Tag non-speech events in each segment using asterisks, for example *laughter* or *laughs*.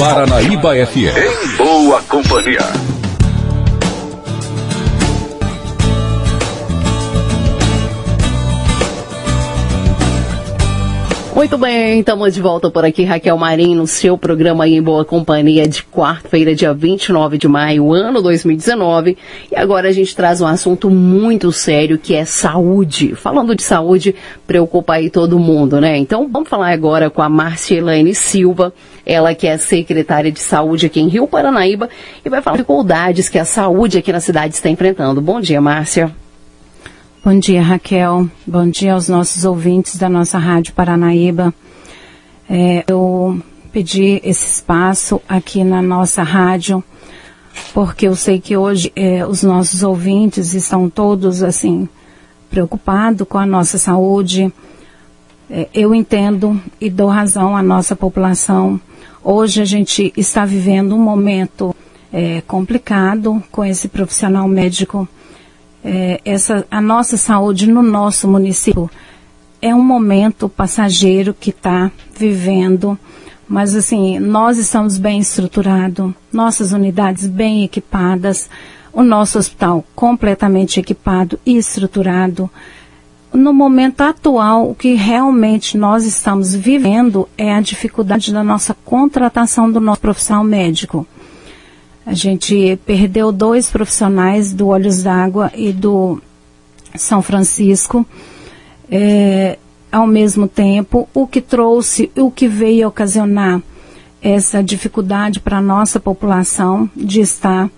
Paranaíba FM. Em boa companhia. Muito bem, estamos de volta por aqui, Raquel Marim, no seu programa em Boa Companhia de quarta-feira, dia 29 de maio, ano 2019. E agora a gente traz um assunto muito sério que é saúde. Falando de saúde, preocupa aí todo mundo, né? Então vamos falar agora com a Márcia Elaine Silva, ela que é secretária de saúde aqui em Rio Paranaíba e vai falar dificuldades que a saúde aqui na cidade está enfrentando. Bom dia, Márcia. Bom dia, Raquel. Bom dia aos nossos ouvintes da nossa Rádio Paranaíba. É, eu pedi esse espaço aqui na nossa rádio, porque eu sei que hoje é, os nossos ouvintes estão todos, assim, preocupados com a nossa saúde. É, eu entendo e dou razão à nossa população. Hoje a gente está vivendo um momento é, complicado com esse profissional médico é, essa, a nossa saúde no nosso município é um momento passageiro que está vivendo, mas assim, nós estamos bem estruturados, nossas unidades bem equipadas, o nosso hospital completamente equipado e estruturado. No momento atual, o que realmente nós estamos vivendo é a dificuldade da nossa contratação do nosso profissional médico. A gente perdeu dois profissionais do Olhos d'Água e do São Francisco. É, ao mesmo tempo, o que trouxe, o que veio ocasionar essa dificuldade para a nossa população de estar,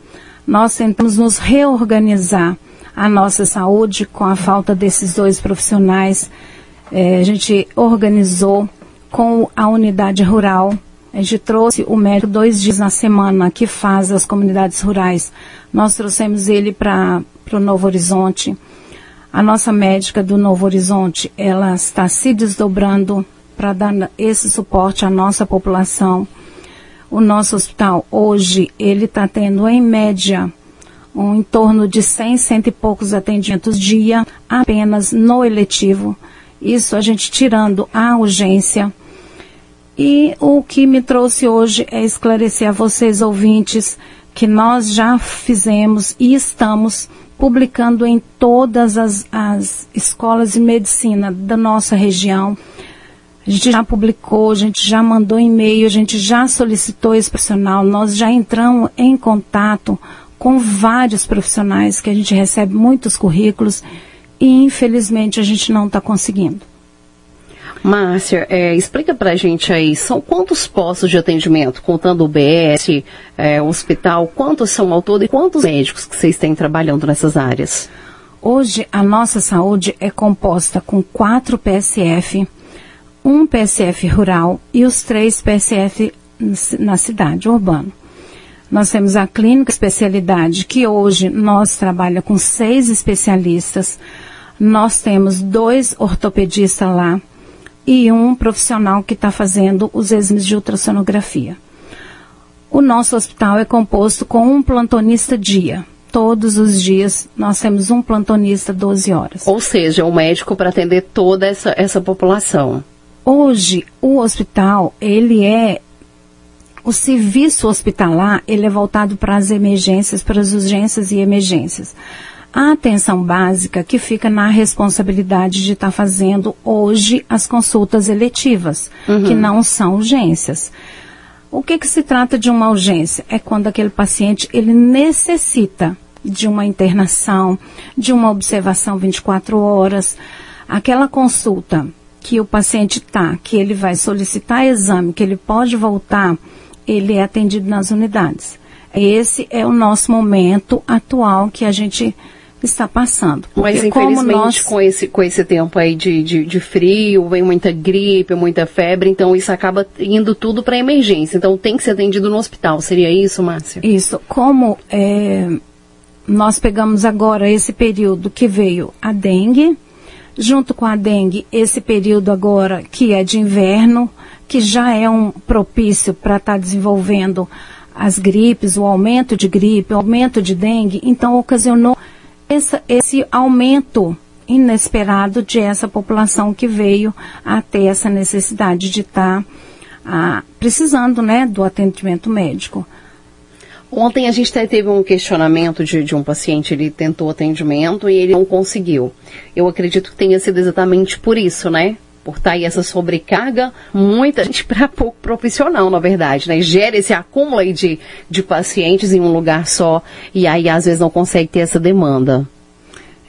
nós tentamos nos reorganizar a nossa saúde com a falta desses dois profissionais. É, a gente organizou com a unidade rural a gente trouxe o médico dois dias na semana que faz as comunidades rurais. Nós trouxemos ele para o Novo Horizonte. A nossa médica do Novo Horizonte, ela está se desdobrando para dar esse suporte à nossa população. O nosso hospital hoje, ele está tendo em média um, em torno de 100, cento e poucos atendimentos dia apenas no eletivo. Isso a gente tirando a urgência e o que me trouxe hoje é esclarecer a vocês, ouvintes, que nós já fizemos e estamos publicando em todas as, as escolas de medicina da nossa região. A gente já publicou, a gente já mandou e-mail, a gente já solicitou esse profissional, nós já entramos em contato com vários profissionais que a gente recebe muitos currículos e infelizmente a gente não está conseguindo. Márcia, é, explica pra gente aí, são quantos postos de atendimento, contando o BS, é, o hospital, quantos são ao todo e quantos médicos que vocês têm trabalhando nessas áreas? Hoje, a nossa saúde é composta com quatro PSF, um PSF rural e os três PSF na cidade, urbano. Nós temos a clínica especialidade, que hoje nós trabalha com seis especialistas. Nós temos dois ortopedistas lá, e um profissional que está fazendo os exames de ultrassonografia. O nosso hospital é composto com um plantonista dia. Todos os dias nós temos um plantonista 12 horas. Ou seja, um médico para atender toda essa, essa população. Hoje, o hospital, ele é o serviço hospitalar, ele é voltado para as emergências, para as urgências e emergências a atenção básica que fica na responsabilidade de estar tá fazendo hoje as consultas eletivas, uhum. que não são urgências. O que, que se trata de uma urgência? É quando aquele paciente ele necessita de uma internação, de uma observação 24 horas, aquela consulta que o paciente está, que ele vai solicitar exame, que ele pode voltar, ele é atendido nas unidades. Esse é o nosso momento atual que a gente está passando. Mas infelizmente nós... com, esse, com esse tempo aí de, de, de, frio, vem muita gripe, muita febre, então isso acaba indo tudo para emergência. Então tem que ser atendido no hospital. Seria isso, Márcia? Isso. Como é, nós pegamos agora esse período que veio a dengue, junto com a dengue, esse período agora que é de inverno, que já é um propício para estar tá desenvolvendo as gripes, o aumento de gripe, o aumento de dengue, então ocasionou essa, esse aumento inesperado de essa população que veio a ter essa necessidade de estar a, precisando né, do atendimento médico. Ontem a gente teve um questionamento de, de, um paciente, ele tentou atendimento e ele não conseguiu. Eu acredito que tenha sido exatamente por isso, né? Por estar tá aí essa sobrecarga, muita gente *laughs* para pouco profissional, na verdade, né? Gera esse acúmulo aí de, de pacientes em um lugar só e aí às vezes não consegue ter essa demanda.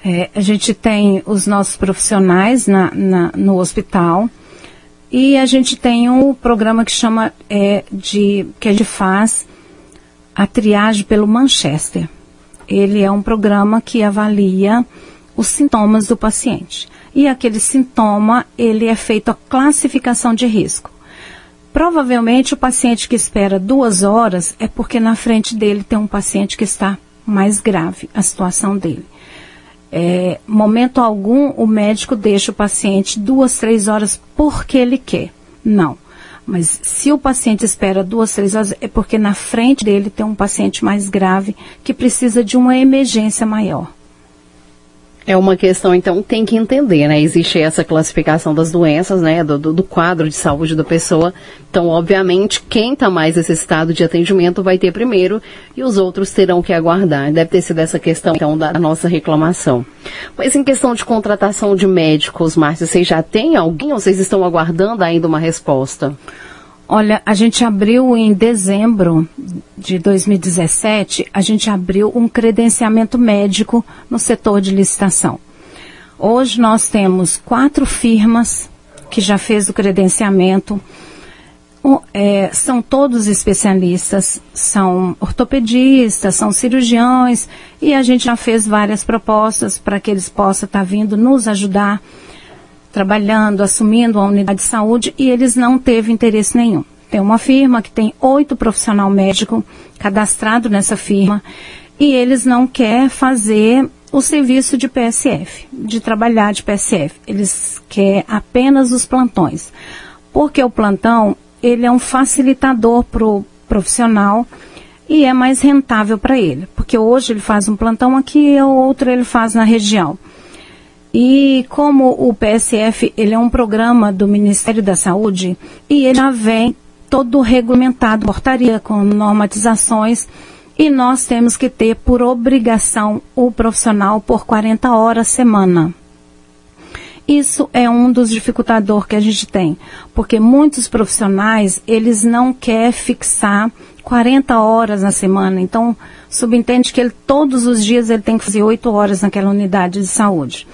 É, a gente tem os nossos profissionais na, na, no hospital e a gente tem um programa que chama é, de que a gente faz a triagem pelo Manchester. Ele é um programa que avalia os sintomas do paciente. E aquele sintoma, ele é feito a classificação de risco. Provavelmente o paciente que espera duas horas é porque na frente dele tem um paciente que está mais grave, a situação dele. É, momento algum o médico deixa o paciente duas, três horas porque ele quer. Não. Mas se o paciente espera duas, três horas, é porque na frente dele tem um paciente mais grave que precisa de uma emergência maior. É uma questão, então, tem que entender, né? Existe essa classificação das doenças, né? Do, do, do quadro de saúde da pessoa. Então, obviamente, quem está mais necessitado de atendimento vai ter primeiro e os outros terão que aguardar. Deve ter sido essa questão, então, da nossa reclamação. Mas em questão de contratação de médicos, Márcia, vocês já têm alguém ou vocês estão aguardando ainda uma resposta? Olha, a gente abriu em dezembro de 2017, a gente abriu um credenciamento médico no setor de licitação. Hoje nós temos quatro firmas que já fez o credenciamento. É, são todos especialistas, são ortopedistas, são cirurgiões e a gente já fez várias propostas para que eles possam estar tá vindo nos ajudar trabalhando, assumindo a unidade de saúde e eles não teve interesse nenhum. Tem uma firma que tem oito profissional médico cadastrado nessa firma e eles não querem fazer o serviço de PSF, de trabalhar de PSF. Eles querem apenas os plantões. Porque o plantão, ele é um facilitador para o profissional e é mais rentável para ele. Porque hoje ele faz um plantão aqui e outro ele faz na região. E como o PSF, ele é um programa do Ministério da Saúde e ele já vem todo regulamentado, portaria com normatizações e nós temos que ter por obrigação o profissional por 40 horas semana. Isso é um dos dificultadores que a gente tem, porque muitos profissionais, eles não querem fixar 40 horas na semana, então subentende que ele todos os dias ele tem que fazer 8 horas naquela unidade de saúde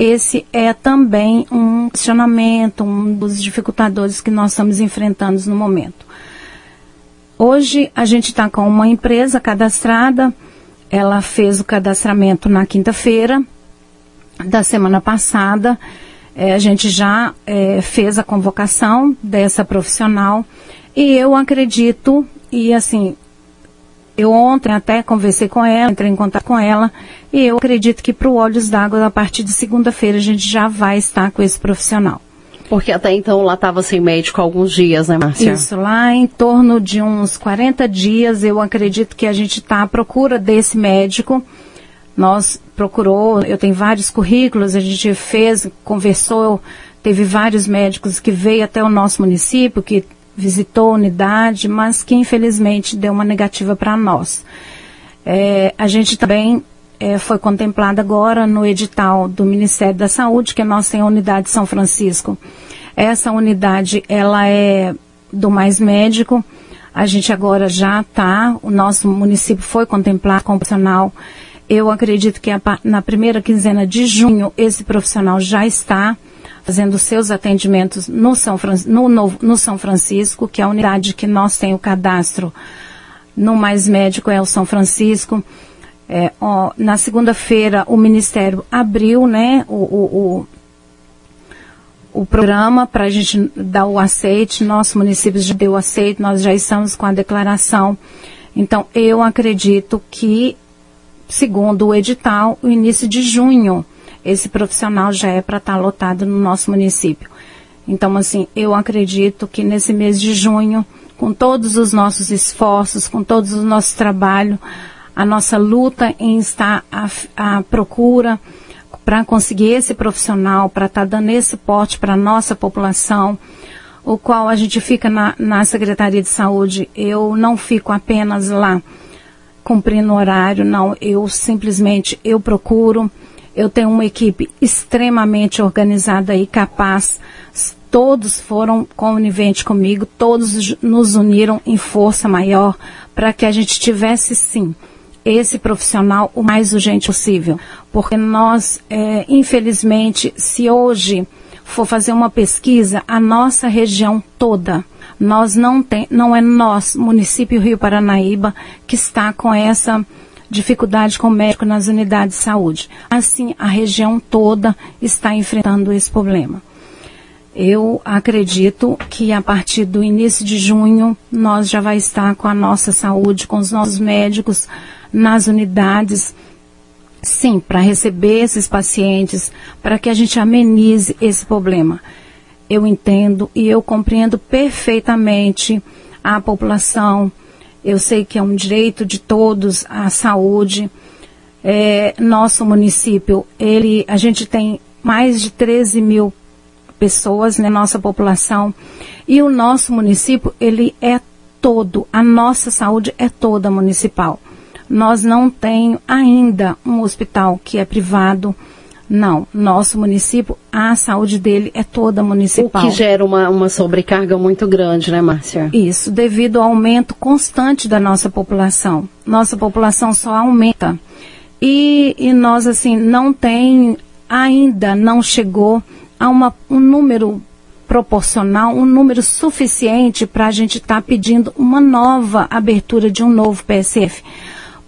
esse é também um questionamento, um dos dificultadores que nós estamos enfrentando no momento. Hoje a gente está com uma empresa cadastrada, ela fez o cadastramento na quinta-feira da semana passada. É, a gente já é, fez a convocação dessa profissional e eu acredito, e assim, eu ontem até conversei com ela, entrei em contato com ela, e eu acredito que para o Olhos d'Água, a partir de segunda-feira, a gente já vai estar com esse profissional. Porque até então lá estava sem médico há alguns dias, né, Márcia? Isso, lá em torno de uns 40 dias, eu acredito que a gente está à procura desse médico. Nós procurou, eu tenho vários currículos, a gente fez, conversou, teve vários médicos que veio até o nosso município, que visitou a unidade, mas que infelizmente deu uma negativa para nós. É, a gente também é, foi contemplado agora no edital do Ministério da Saúde, que nós temos a unidade de São Francisco. Essa unidade, ela é do Mais Médico. A gente agora já está, o nosso município foi contemplado com profissional. Eu acredito que a, na primeira quinzena de junho esse profissional já está fazendo seus atendimentos no São, Fran no, no, no São Francisco, que é a unidade que nós tem o cadastro no Mais Médico é o São Francisco. É, ó, na segunda-feira o Ministério abriu né, o, o, o, o programa para a gente dar o aceite. Nosso município já deu o aceite, nós já estamos com a declaração. Então, eu acredito que, segundo o edital, o início de junho esse profissional já é para estar tá lotado no nosso município. Então, assim, eu acredito que nesse mês de junho, com todos os nossos esforços, com todos os nossos trabalhos, a nossa luta em estar à, à procura para conseguir esse profissional, para estar tá dando esse porte para a nossa população, o qual a gente fica na, na Secretaria de Saúde. Eu não fico apenas lá cumprindo horário, não. Eu simplesmente, eu procuro, eu tenho uma equipe extremamente organizada e capaz. Todos foram coniventes comigo, todos nos uniram em força maior para que a gente tivesse sim esse profissional o mais urgente possível. Porque nós, é, infelizmente, se hoje for fazer uma pesquisa, a nossa região toda, nós não tem, não é nós, município Rio Paranaíba, que está com essa dificuldade com o médico nas unidades de saúde. Assim, a região toda está enfrentando esse problema. Eu acredito que a partir do início de junho nós já vai estar com a nossa saúde, com os nossos médicos nas unidades sim, para receber esses pacientes, para que a gente amenize esse problema. Eu entendo e eu compreendo perfeitamente a população. Eu sei que é um direito de todos a saúde. É, nosso município, ele, a gente tem mais de 13 mil pessoas, né, nossa população, e o nosso município, ele é todo, a nossa saúde é toda municipal nós não temos ainda um hospital que é privado. Não, nosso município, a saúde dele é toda municipal. O que gera uma, uma sobrecarga muito grande, né, Márcia? Isso, devido ao aumento constante da nossa população. Nossa população só aumenta. E, e nós, assim, não tem, ainda não chegou a uma, um número proporcional, um número suficiente para a gente estar tá pedindo uma nova abertura de um novo PSF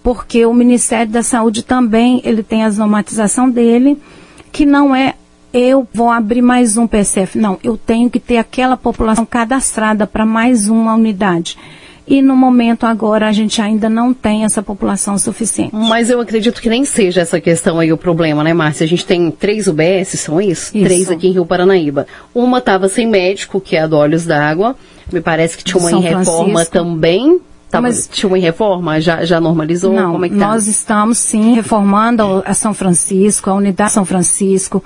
porque o Ministério da Saúde também ele tem a normatização dele, que não é eu vou abrir mais um PSF. Não, eu tenho que ter aquela população cadastrada para mais uma unidade. E no momento agora a gente ainda não tem essa população suficiente. Mas eu acredito que nem seja essa questão aí o problema, né, Márcia? A gente tem três UBS, são isso? isso. Três aqui em Rio Paranaíba. Uma estava sem médico, que é a do Olhos d'Água. Me parece que tinha uma São em reforma Francisco. também, Tá, mas tinha uma reforma? Já, já normalizou? Não, Como é que tá? nós estamos sim reformando a São Francisco, a unidade São Francisco,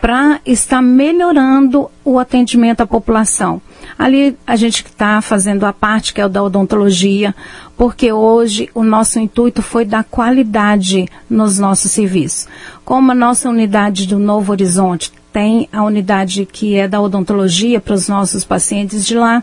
para estar melhorando o atendimento à população. Ali a gente está fazendo a parte que é o da odontologia, porque hoje o nosso intuito foi dar qualidade nos nossos serviços. Como a nossa unidade do Novo Horizonte tem a unidade que é da odontologia para os nossos pacientes de lá,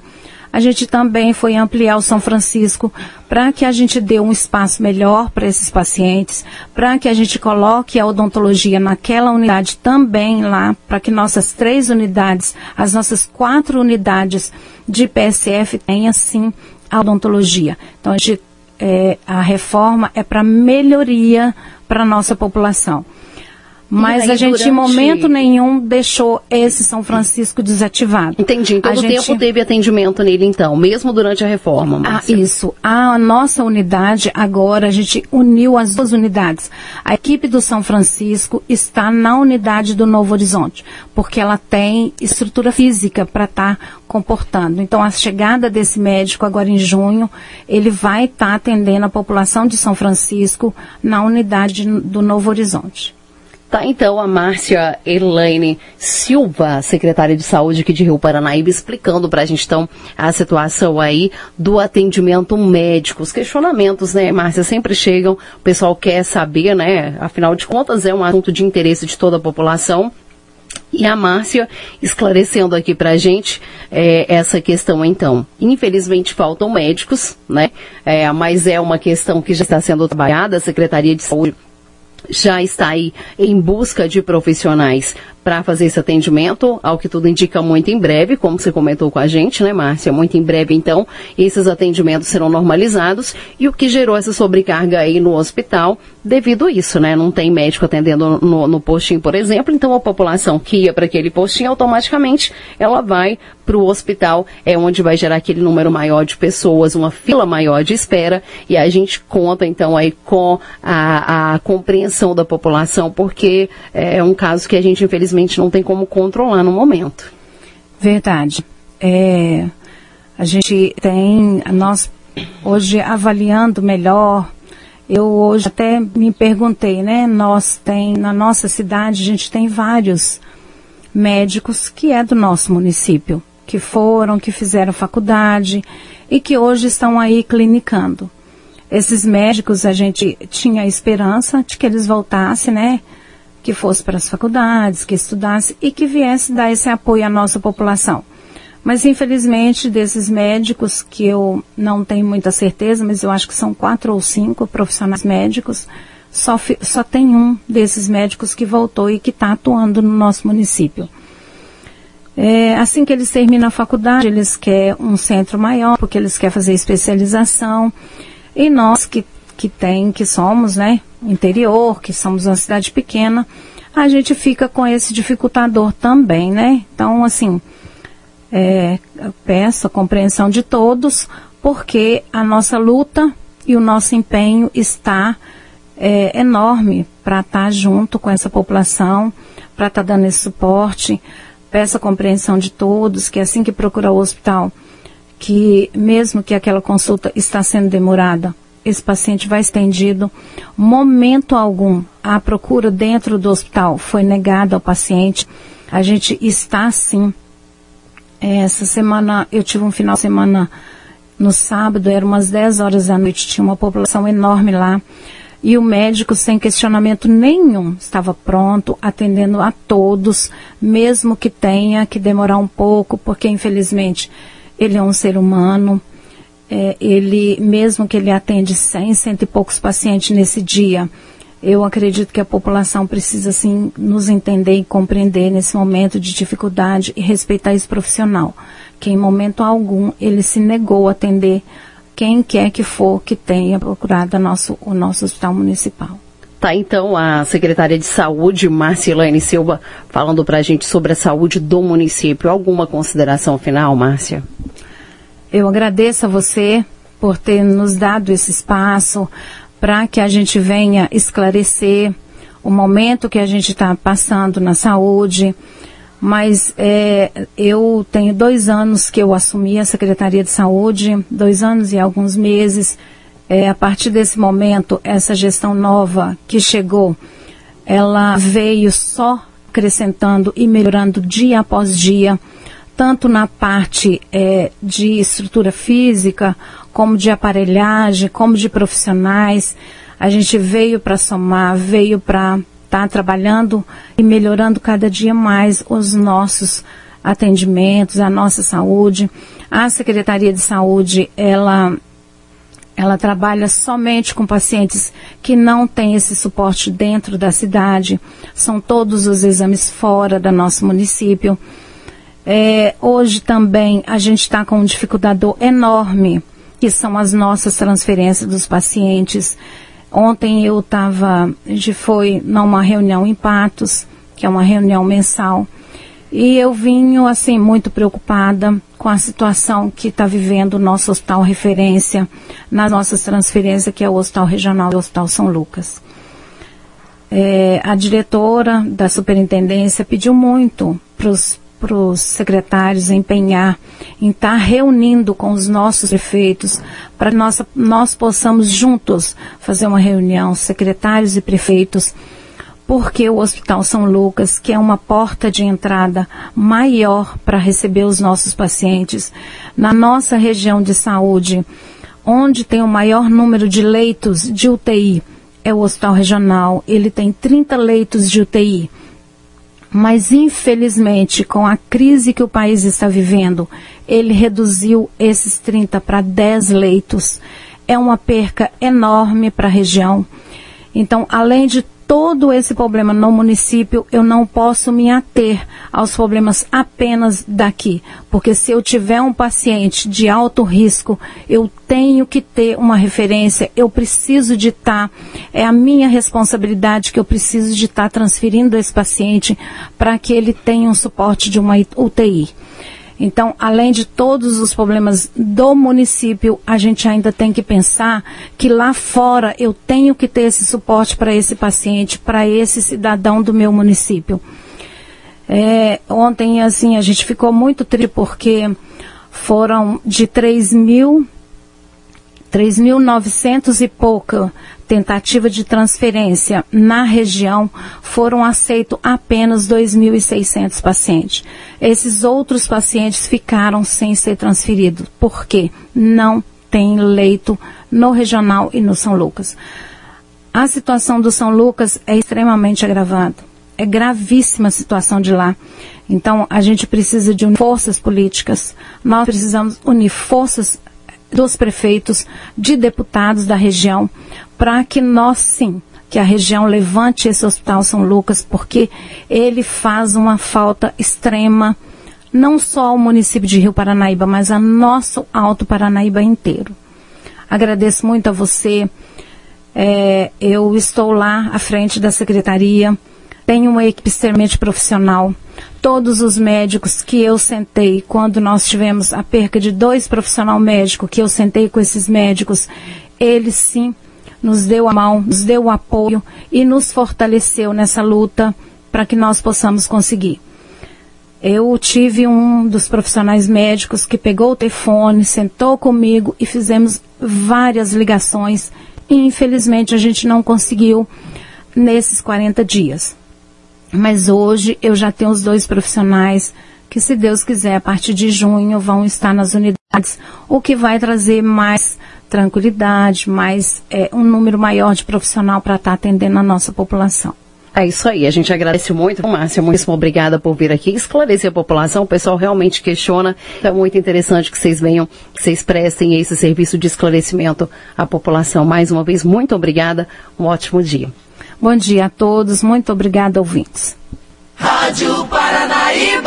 a gente também foi ampliar o São Francisco para que a gente dê um espaço melhor para esses pacientes, para que a gente coloque a odontologia naquela unidade também lá, para que nossas três unidades, as nossas quatro unidades de PSF tenham sim a odontologia. Então a, gente, é, a reforma é para melhoria para a nossa população. Mas a gente em momento nenhum deixou esse São Francisco desativado. Entendi. Em todo a tempo gente... teve atendimento nele então, mesmo durante a reforma. Ah, isso. A nossa unidade agora a gente uniu as duas unidades. A equipe do São Francisco está na unidade do Novo Horizonte, porque ela tem estrutura física para estar tá comportando. Então a chegada desse médico agora em junho, ele vai estar tá atendendo a população de São Francisco na unidade do Novo Horizonte. Tá então a Márcia Elaine Silva, secretária de saúde aqui de Rio Paranaíba, explicando para a gente então a situação aí do atendimento médico. Os questionamentos, né, Márcia, sempre chegam, o pessoal quer saber, né, afinal de contas é um assunto de interesse de toda a população. E a Márcia esclarecendo aqui para a gente é, essa questão então. Infelizmente faltam médicos, né? É, mas é uma questão que já está sendo trabalhada. A Secretaria de Saúde já está aí em busca de profissionais para fazer esse atendimento, ao que tudo indica muito em breve, como você comentou com a gente, né, Márcia? Muito em breve, então, esses atendimentos serão normalizados e o que gerou essa sobrecarga aí no hospital devido a isso, né? Não tem médico atendendo no, no postinho, por exemplo, então a população que ia para aquele postinho, automaticamente ela vai para o hospital, é onde vai gerar aquele número maior de pessoas, uma fila maior de espera, e a gente conta então aí com a, a compreensão da população, porque é um caso que a gente infelizmente infelizmente não tem como controlar no momento. Verdade. É, a gente tem, nós hoje avaliando melhor, eu hoje até me perguntei, né? Nós tem, na nossa cidade, a gente tem vários médicos que é do nosso município. que foram, que fizeram faculdade e que hoje estão aí clinicando. Esses médicos, a gente tinha esperança de que eles voltassem, né? Que fosse para as faculdades, que estudasse e que viesse dar esse apoio à nossa população. Mas infelizmente desses médicos, que eu não tenho muita certeza, mas eu acho que são quatro ou cinco profissionais médicos, só, só tem um desses médicos que voltou e que está atuando no nosso município. É, assim que eles terminam a faculdade, eles querem um centro maior, porque eles querem fazer especialização. E nós que, que tem, que somos, né, interior, que somos uma cidade pequena, a gente fica com esse dificultador também, né? Então, assim, é, peço a compreensão de todos, porque a nossa luta e o nosso empenho está é, enorme para estar tá junto com essa população, para estar tá dando esse suporte. Peço a compreensão de todos que assim que procurar o hospital, que mesmo que aquela consulta está sendo demorada, esse paciente vai estendido. Momento algum, a procura dentro do hospital foi negada ao paciente. A gente está sim. Essa semana, eu tive um final de semana no sábado, era umas 10 horas da noite, tinha uma população enorme lá. E o médico, sem questionamento nenhum, estava pronto, atendendo a todos, mesmo que tenha que demorar um pouco, porque infelizmente ele é um ser humano. É, ele, mesmo que ele atende 100, cento e poucos pacientes nesse dia, eu acredito que a população precisa, sim, nos entender e compreender nesse momento de dificuldade e respeitar esse profissional, que em momento algum ele se negou a atender quem quer que for que tenha procurado nosso, o nosso hospital municipal. Tá, então, a secretária de Saúde, Marcilane Silva, falando para a gente sobre a saúde do município. Alguma consideração final, Márcia? Eu agradeço a você por ter nos dado esse espaço para que a gente venha esclarecer o momento que a gente está passando na saúde, mas é, eu tenho dois anos que eu assumi a Secretaria de Saúde, dois anos e alguns meses. É, a partir desse momento, essa gestão nova que chegou, ela veio só acrescentando e melhorando dia após dia, tanto na parte é, de estrutura física, como de aparelhagem, como de profissionais. A gente veio para somar, veio para está trabalhando e melhorando cada dia mais os nossos atendimentos, a nossa saúde. A Secretaria de Saúde, ela ela trabalha somente com pacientes que não têm esse suporte dentro da cidade. São todos os exames fora do nosso município. É, hoje também a gente está com um dificultador enorme, que são as nossas transferências dos pacientes. Ontem eu estava, a gente foi numa reunião em Patos, que é uma reunião mensal, e eu vim, assim, muito preocupada com a situação que está vivendo o nosso hospital referência, nas nossas transferências, que é o Hospital Regional e o Hospital São Lucas. É, a diretora da superintendência pediu muito para os para os secretários empenhar em estar tá reunindo com os nossos prefeitos para nós, nós possamos juntos fazer uma reunião, secretários e prefeitos, porque o Hospital São Lucas, que é uma porta de entrada maior para receber os nossos pacientes, na nossa região de saúde, onde tem o maior número de leitos de UTI, é o Hospital Regional, ele tem 30 leitos de UTI mas infelizmente, com a crise que o país está vivendo, ele reduziu esses 30 para 10 leitos. É uma perca enorme para a região. Então, além de todo esse problema no município, eu não posso me ater aos problemas apenas daqui. Porque se eu tiver um paciente de alto risco, eu tenho que ter uma referência, eu preciso de estar, tá, é a minha responsabilidade que eu preciso de estar tá transferindo esse paciente para que ele tenha um suporte de uma UTI. Então, além de todos os problemas do município, a gente ainda tem que pensar que lá fora eu tenho que ter esse suporte para esse paciente, para esse cidadão do meu município. É, ontem, assim, a gente ficou muito triste porque foram de 3 mil 3.900 e pouca tentativa de transferência na região, foram aceitos apenas 2.600 pacientes. Esses outros pacientes ficaram sem ser transferidos. Por quê? Não tem leito no regional e no São Lucas. A situação do São Lucas é extremamente agravada. É gravíssima a situação de lá. Então, a gente precisa de unir forças políticas. Nós precisamos unir forças dos prefeitos, de deputados da região, para que nós sim, que a região levante esse Hospital São Lucas, porque ele faz uma falta extrema, não só ao município de Rio Paranaíba, mas a nosso Alto Paranaíba inteiro. Agradeço muito a você. É, eu estou lá à frente da secretaria, tenho uma equipe extremamente profissional todos os médicos que eu sentei, quando nós tivemos a perca de dois profissionais médicos, que eu sentei com esses médicos, eles sim nos deu a mão, nos deu o apoio e nos fortaleceu nessa luta para que nós possamos conseguir. Eu tive um dos profissionais médicos que pegou o telefone, sentou comigo e fizemos várias ligações e infelizmente a gente não conseguiu nesses 40 dias. Mas hoje eu já tenho os dois profissionais que, se Deus quiser, a partir de junho vão estar nas unidades, o que vai trazer mais tranquilidade, mais é, um número maior de profissional para estar tá atendendo a nossa população. É isso aí, a gente agradece muito, Márcia, muitíssimo obrigada por vir aqui esclarecer a população, o pessoal realmente questiona, então é muito interessante que vocês venham, que vocês prestem esse serviço de esclarecimento à população. Mais uma vez, muito obrigada, um ótimo dia. Bom dia a todos, muito obrigada, ouvintes. Rádio Paranaíba